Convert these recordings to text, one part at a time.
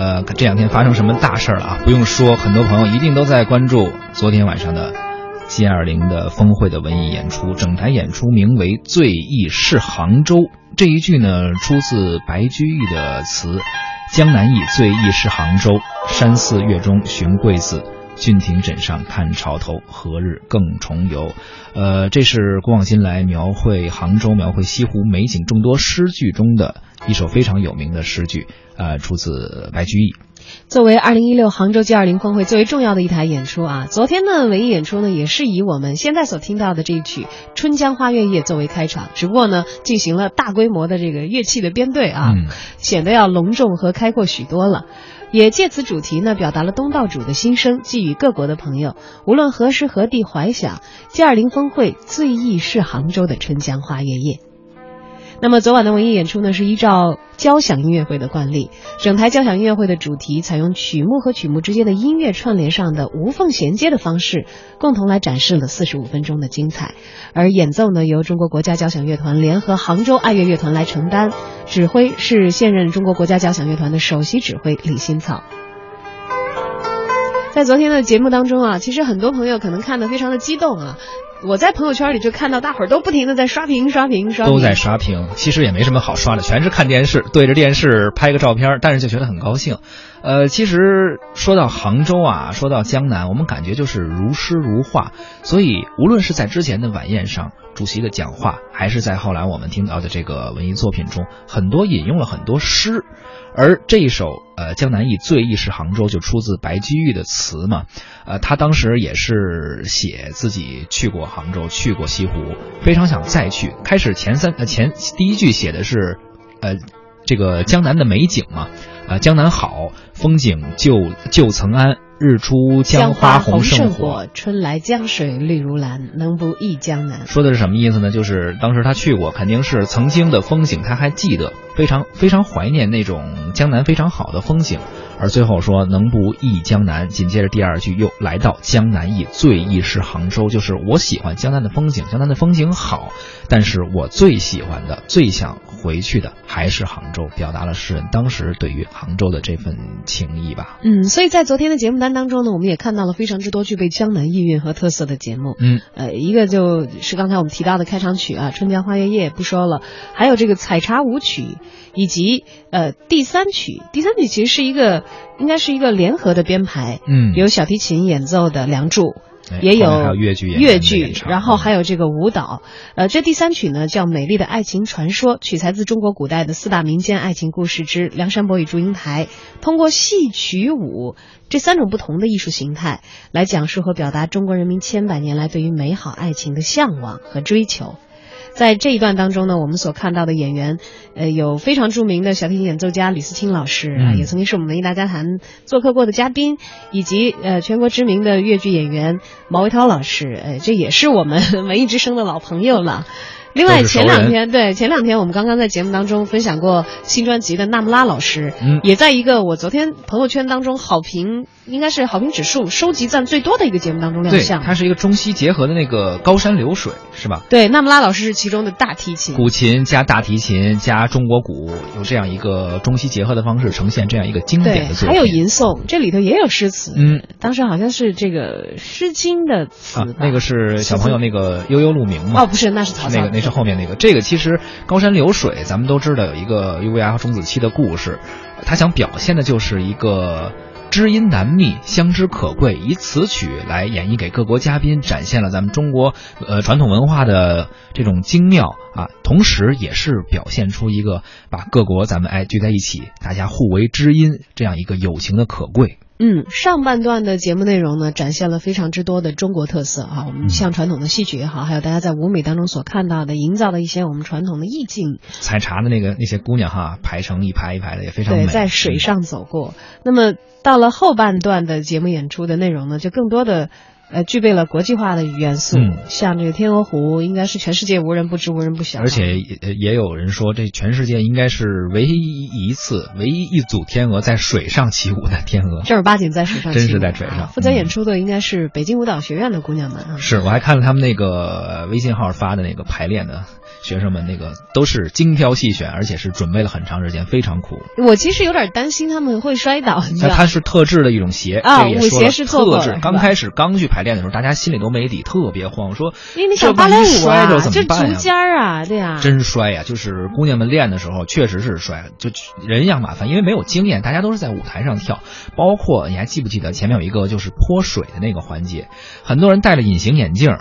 呃，这两天发生什么大事儿了啊？不用说，很多朋友一定都在关注昨天晚上的 G 二零的峰会的文艺演出，整台演出名为《醉意是杭州》。这一句呢，出自白居易的词：“江南忆，醉意是杭州。山寺月中寻桂子，郡亭枕上看潮头。何日更重游？”呃，这是古往今来描绘杭州、描绘西湖美景众多诗句中的一首非常有名的诗句，呃，出自白居易。作为二零一六杭州 G20 峰会最为重要的一台演出啊，昨天的文艺演出呢，也是以我们现在所听到的这一曲《春江花月夜》作为开场，只不过呢，进行了大规模的这个乐器的编队啊，嗯显得要隆重和开阔许多了。也借此主题呢，表达了东道主的心声，寄予各国的朋友，无论何时何地怀想 G20 峰会最忆是杭州的春江花月夜。那么昨晚的文艺演出呢，是依照交响音乐会的惯例，整台交响音乐会的主题采用曲目和曲目之间的音乐串联上的无缝衔接的方式，共同来展示了四十五分钟的精彩。而演奏呢，由中国国家交响乐团联合杭州爱乐乐团来承担，指挥是现任中国国家交响乐团的首席指挥李新草。在昨天的节目当中啊，其实很多朋友可能看得非常的激动啊。我在朋友圈里就看到大伙儿都不停的在刷屏、刷屏、刷屏，都在刷屏，其实也没什么好刷的，全是看电视，对着电视拍个照片，但是就觉得很高兴。呃，其实说到杭州啊，说到江南，我们感觉就是如诗如画。所以无论是在之前的晚宴上，主席的讲话，还是在后来我们听到的这个文艺作品中，很多引用了很多诗。而这一首呃《江南忆》最忆是杭州，就出自白居易的词嘛。呃，他当时也是写自己去过杭州，去过西湖，非常想再去。开始前三呃前第一句写的是，呃，这个江南的美景嘛，呃，江南好，风景旧旧曾谙。日出江花红胜火，春来江水绿如蓝，能不忆江南？说的是什么意思呢？就是当时他去过，肯定是曾经的风景他还记得，非常非常怀念那种江南非常好的风景。而最后说能不忆江南，紧接着第二句又来到江南忆，最忆是杭州，就是我喜欢江南的风景，江南的风景好，但是我最喜欢的、最想回去的还是杭州，表达了诗人当时对于杭州的这份情谊吧。嗯，所以在昨天的节目单当中呢，我们也看到了非常之多具备江南意蕴和特色的节目。嗯，呃，一个就是刚才我们提到的开场曲啊，《春江花月夜》不说了，还有这个采茶舞曲，以及呃第三曲，第三曲其实是一个应该是一个联合的编排，嗯，有小提琴演奏的《梁祝》。哎也有越剧越剧然后还有这个舞蹈。呃，这第三曲呢叫《美丽的爱情传说》，取材自中国古代的四大民间爱情故事之《梁山伯与祝英台》，通过戏曲舞这三种不同的艺术形态来讲述和表达中国人民千百年来对于美好爱情的向往和追求。在这一段当中呢，我们所看到的演员，呃，有非常著名的小提琴演奏家李思清老师，也曾经是我们文艺大家谈做客过的嘉宾，以及呃全国知名的越剧演员毛维涛老师，呃，这也是我们 文艺之声的老朋友了。另外，前两天对前两天我们刚刚在节目当中分享过新专辑的纳木拉老师，嗯也在一个我昨天朋友圈当中好评应该是好评指数收集赞最多的一个节目当中亮对，相。它是一个中西结合的那个高山流水，是吧？对，纳木拉老师是其中的大提琴。古琴加大提琴加中国鼓，有这样一个中西结合的方式呈现这样一个经典的，作品。还有吟诵，这里头也有诗词。嗯，当时好像是这个《诗经》的词啊，那个是小朋友那个悠悠鹿鸣嘛？哦，不是，那是曹操。那个那是后面那个，这个其实高山流水，咱们都知道有一个优芽和钟子期的故事，他想表现的就是一个知音难觅，相知可贵，以此曲来演绎给各国嘉宾，展现了咱们中国呃传统文化的这种精妙啊，同时也是表现出一个把各国咱们哎聚在一起，大家互为知音这样一个友情的可贵。嗯，上半段的节目内容呢，展现了非常之多的中国特色啊，我们像传统的戏曲也好，还有大家在舞美当中所看到的，营造的一些我们传统的意境。采茶的那个那些姑娘哈，排成一排一排的，也非常美。对，在水上走过。那么到了后半段的节目演出的内容呢，就更多的呃，具备了国际化的元素，嗯像这个天鹅湖，应该是全世界无人不知、无人不晓。而且也也有人说，这全世界应该是唯一一次、唯一一组天鹅在水上起舞的天鹅。正儿八经在水上起舞，真是在水上啊负责演出的应该是北京舞蹈学院的姑娘们啊。是，我还看了他们那个微信号发的那个排练的学生们，那个都是精挑细选，而且是准备了很长时间，非常苦。我其实有点担心他们会摔倒，你知道吗？那它是特制的一种鞋，啊舞鞋是特制刚开始刚去排练的时候，大家心里都没底，特别慌，说因为你这想芭蕾舞啊摔着，怎这么办呀？竹尖儿啊，对呀、真摔呀！就是姑娘们练的时候，确实是摔，就人样马翻，因为没有经验，大家都是在舞台上跳。包括你还记不记得前面有一个就是泼水的那个环节，很多人戴了隐形眼镜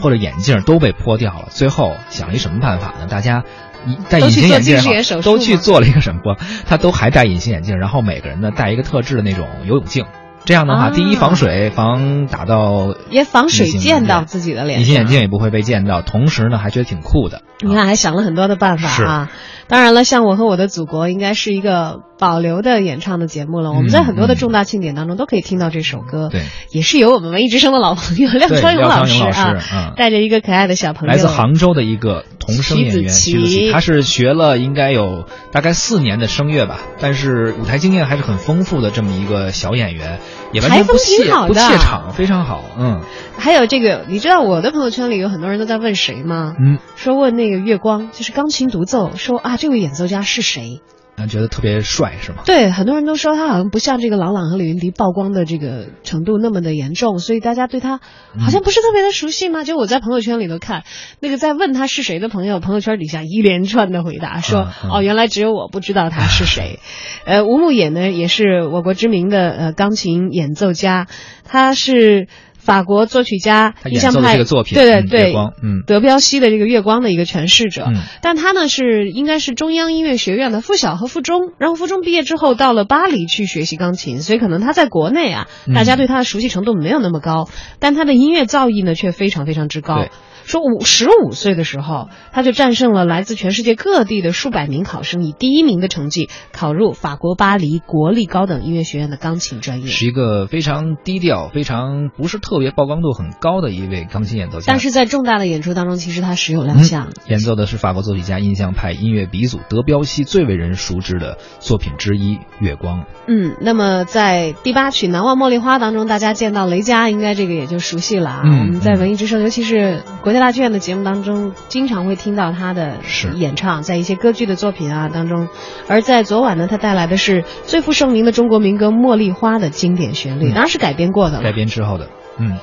或者眼镜都被泼掉了。最后想了一什么办法呢？大家一戴隐形眼镜都去做了一个什么？他都还戴隐形眼镜，然后每个人呢戴一个特制的那种游泳镜。这样的话，啊第一防水，防打到也防水溅到自己的脸。隐形眼镜也不会被溅到，同时呢还觉得挺酷的。你看，还想了很多的办法啊！当然了，像我和我的祖国，应该是一个保留的演唱的节目了。我们在很多的重大庆典当中都可以听到这首歌，对，也是由我们文艺之声的老朋友廖对 昌永老师啊，嗯。带着一个可爱的小朋友，来自杭州的一个童声演员徐子淇他是学了应该有大概四年的声乐吧，但是舞台经验还是很丰富的这么一个小演员，也完全不怯场，非常好，嗯。还有这个，你知道我的朋友圈里有很多人都在问谁吗？嗯，说问那个月光，就是钢琴独奏，说啊，这位演奏家是谁？啊觉得特别帅是吗？对，很多人都说他好像不像这个郎朗和李云迪曝光的这个程度那么的严重，所以大家对他好像不是特别的熟悉吗？就我在朋友圈里头看，那个在问他是谁的朋友，朋友圈底下一连串的回答说，嗯嗯哦，原来只有我不知道他是谁。呃，吴牧野呢，也是我国知名的呃钢琴演奏家，他是。法国作曲家印象派这个作品嗯对对对，嗯。德彪西的这个月光的一个诠释者，嗯。但他呢是应该是中央音乐学院的附小和附中，然后附中毕业之后到了巴黎去学习钢琴，所以可能他在国内啊，嗯大家对他的熟悉程度没有那么高，但他的音乐造诣呢却非常非常之高。对。说五十五岁的时候，他就战胜了来自全世界各地的数百名考生，以第一名的成绩考入法国巴黎国立高等音乐学院的钢琴专业。是一个非常低调、非常不是特别曝光度很高的一位钢琴演奏家，但是在重大的演出当中，其实他时有亮相。演奏的是法国作曲家印象派音乐鼻祖德彪西最为人熟知的作品之一《月光》。嗯，那么在第八曲《难忘茉莉花》当中，大家见到雷佳，应该这个也就熟悉了啊。嗯我们在文艺之声，尤其是国家大剧院的节目当中，经常会听到他的演唱，在一些歌剧的作品啊当中。而在昨晚呢，他带来的是最负盛名的中国民歌《茉莉花》的经典旋律，嗯当然是改编过的了。改编之后的，嗯，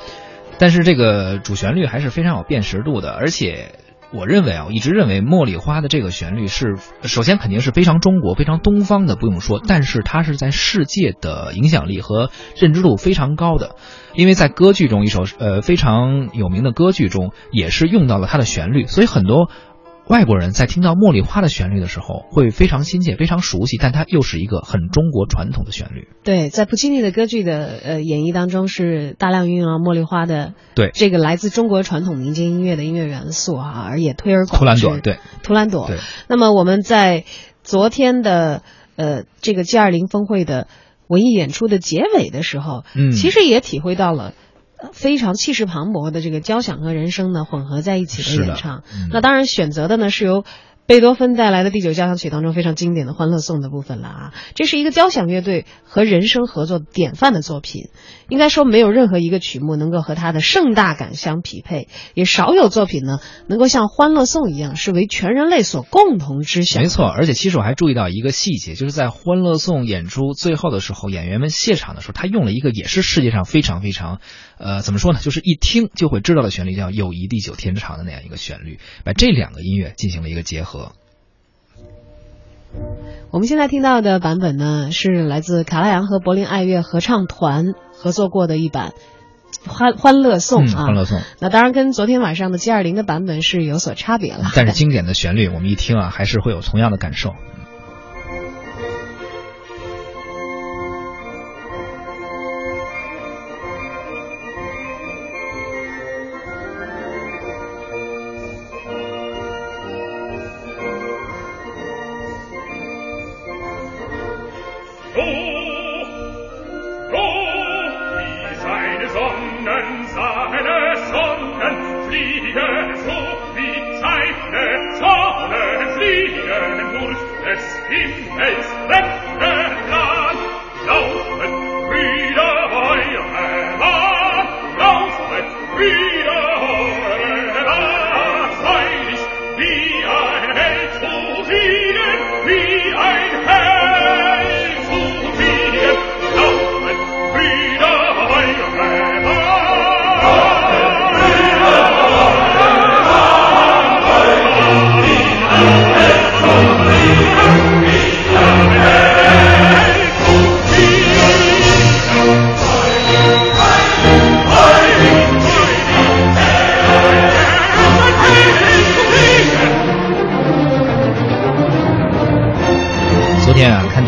但是这个主旋律还是非常有辨识度的，而且我认为啊，我一直认为《茉莉花》的这个旋律是，首先肯定是非常中国、非常东方的，不用说，但是它是在世界的影响力和认知度非常高的，因为在歌剧中一首呃非常有名的歌剧中也是用到了它的旋律，所以很多。外国人在听到《茉莉花》的旋律的时候，会非常亲切、非常熟悉，但它又是一个很中国传统的旋律。对，在普契尼的歌剧的呃演绎当中，是大量运用了茉莉花的对这个来自中国传统民间音乐的音乐元素啊，而也推而广之。图兰朵，对图兰朵。对，那么我们在昨天的呃这个 G 二零峰会的文艺演出的结尾的时候，嗯其实也体会到了。呃非常气势磅礴的这个交响和人声呢混合在一起的的演唱，嗯。那当然选择的呢是由贝多芬带来的第九交响曲当中非常经典的《欢乐颂》的部分了啊，这是一个交响乐队和人声合作典范的作品，应该说没有任何一个曲目能够和它的盛大感相匹配，也少有作品呢能够像《欢乐颂》一样是为全人类所共同知晓。没错，而且其实我还注意到一个细节，就是在《欢乐颂》演出最后的时候，演员们谢场的时候，他用了一个也是世界上非常非常，呃，怎么说呢，就是一听就会知道的旋律，叫《友谊地久天长》的那样一个旋律，把这两个音乐进行了一个结合。我们现在听到的版本呢，是来自卡拉扬和柏林爱乐合唱团合作过的一版《欢欢乐颂》嗯，啊。欢乐颂。那当然跟昨天晚上的 G 二零的版本是有所差别了。但是经典的旋律，我们一听啊，还是会有同样的感受。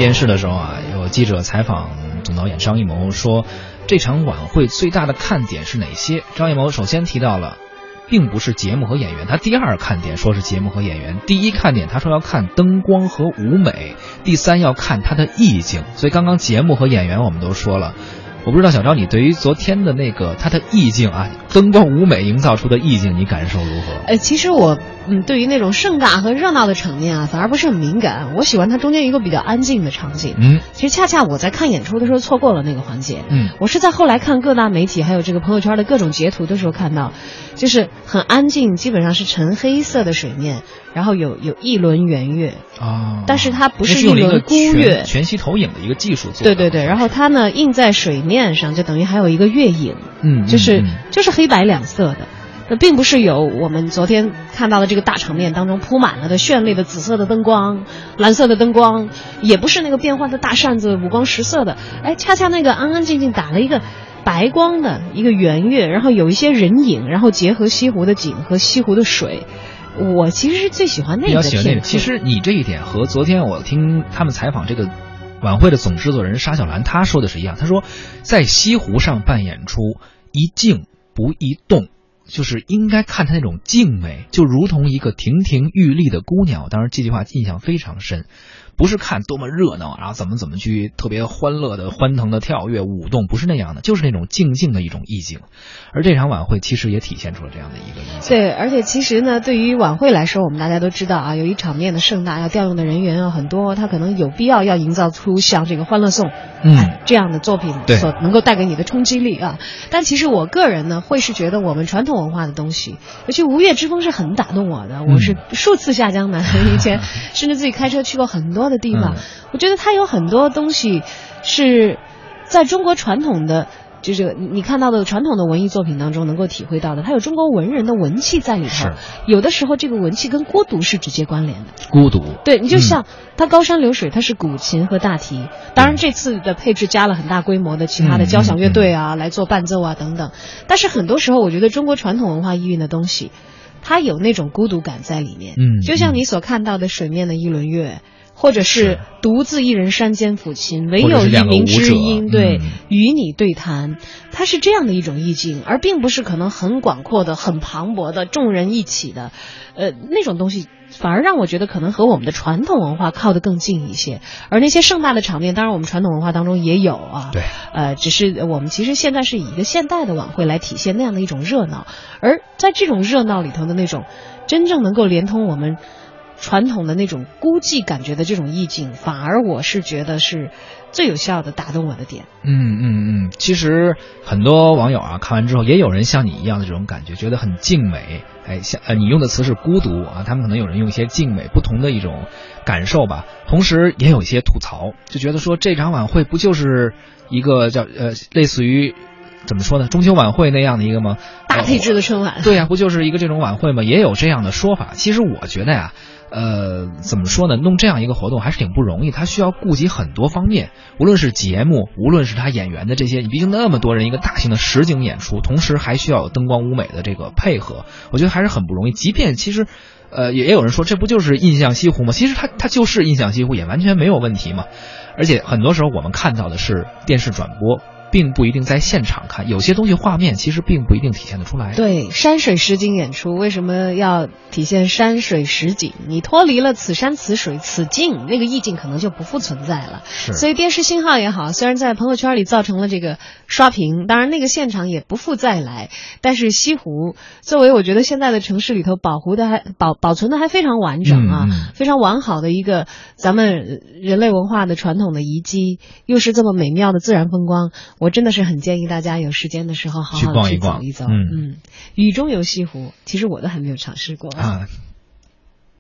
电视的时候啊，有记者采访总导演张艺谋说，这场晚会最大的看点是哪些？张艺谋首先提到了，并不是节目和演员，他第二看点说是节目和演员，第一看点他说要看灯光和舞美，第三要看他的意境。所以刚刚节目和演员我们都说了。我不知道小昭，你对于昨天的那个它的意境啊，灯光舞美营造出的意境，你感受如何？呃，其实我嗯，对于那种盛大和热闹的场面啊，反而不是很敏感。我喜欢它中间一个比较安静的场景。嗯，其实恰恰我在看演出的时候错过了那个环节。嗯，我是在后来看各大媒体还有这个朋友圈的各种截图的时候看到，就是很安静，基本上是纯黑色的水面，然后有有一轮圆月啊，但是它不是一个孤月，全息投影的一个技术做。对对对，然后它呢映在水面上，就等于还有一个月影。嗯，就是就是黑白两色的。那并不是有我们昨天看到的这个大场面当中铺满了的绚丽的紫色的灯光、蓝色的灯光，也不是那个变幻的大扇子五光十色的，哎，恰恰那个安安静静打了一个白光的一个圆月，然后有一些人影，然后结合西湖的景和西湖的水，我其实是最喜欢那个。比较喜欢那个。其实你这一点和昨天我听他们采访这个晚会的总制作人沙小兰他说的是一样，他说在西湖上办演出，一静不一动。就是应该看她那种静美，就如同一个亭亭玉立的姑娘。我当时这句话印象非常深。不是看多么热闹，然后怎么怎么去特别欢乐的、欢腾的跳跃舞动，不是那样的，就是那种静静的一种意境。而这场晚会其实也体现出了这样的一个意境。对，而且其实呢，对于晚会来说，我们大家都知道啊，由于场面的盛大，要调用的人员啊很多，他可能有必要要营造出像这个《欢乐颂》嗯这样的作品所能够带给你的冲击力啊。但其实我个人呢，会是觉得我们传统文化的东西，尤其《吴越之风》是很打动我的。我是数次下江南，以前甚至自己开车去过很多。的地方，我觉得它有很多东西是在中国传统的，就是你看到的传统的文艺作品当中能够体会到的。它有中国文人的文气在里头，有的时候这个文气跟孤独是直接关联的。孤独，对你就像它高山流水，它是古琴和大提，当然这次的配置加了很大规模的其他的交响乐队啊来做伴奏啊等等。但是很多时候，我觉得中国传统文化意蕴的东西，它有那种孤独感在里面。嗯，就像你所看到的水面的一轮月。或者是独自一人山间抚琴，唯有一鸣知音，对，与你对谈，它是这样的一种意境，而并不是可能很广阔的、很磅礴的众人一起的，呃，那种东西反而让我觉得可能和我们的传统文化靠得更近一些。而那些盛大的场面，当然我们传统文化当中也有啊，对，呃，只是我们其实现在是以一个现代的晚会来体现那样的一种热闹，而在这种热闹里头的那种真正能够连通我们。传统的那种孤寂感觉的这种意境，反而我是觉得是最有效的打动我的点。嗯嗯嗯，其实很多网友啊看完之后，也有人像你一样的这种感觉，觉得很静美。哎，像呃你用的词是孤独啊，他们可能有人用一些静美，不同的一种感受吧。同时也有一些吐槽，就觉得说这场晚会不就是一个叫呃类似于怎么说呢中秋晚会那样的一个吗？大配置的春晚。对呀，不就是一个这种晚会吗？也有这样的说法。其实我觉得呀。呃，怎么说呢？弄这样一个活动还是挺不容易，他需要顾及很多方面，无论是节目，无论是他演员的这些，你毕竟那么多人一个大型的实景演出，同时还需要有灯光舞美的这个配合，我觉得还是很不容易。即便其实，呃，也也有人说这不就是印象西湖吗？其实它它就是印象西湖，也完全没有问题嘛。而且很多时候我们看到的是电视转播。并不一定在现场看，有些东西画面其实并不一定体现得出来。对，山水实景演出为什么要体现山水实景？你脱离了此山此水此境，那个意境可能就不复存在了。是，所以电视信号也好，虽然在朋友圈里造成了这个刷屏，当然那个现场也不复再来。但是西湖作为我觉得现在的城市里头保护的还保保存的还非常完整啊，非常完好的一个咱们人类文化的传统的遗迹，又是这么美妙的自然风光。我真的是很建议大家有时间的时候好好去走一走。嗯嗯，雨中游西湖，其实我都还没有尝试过啊。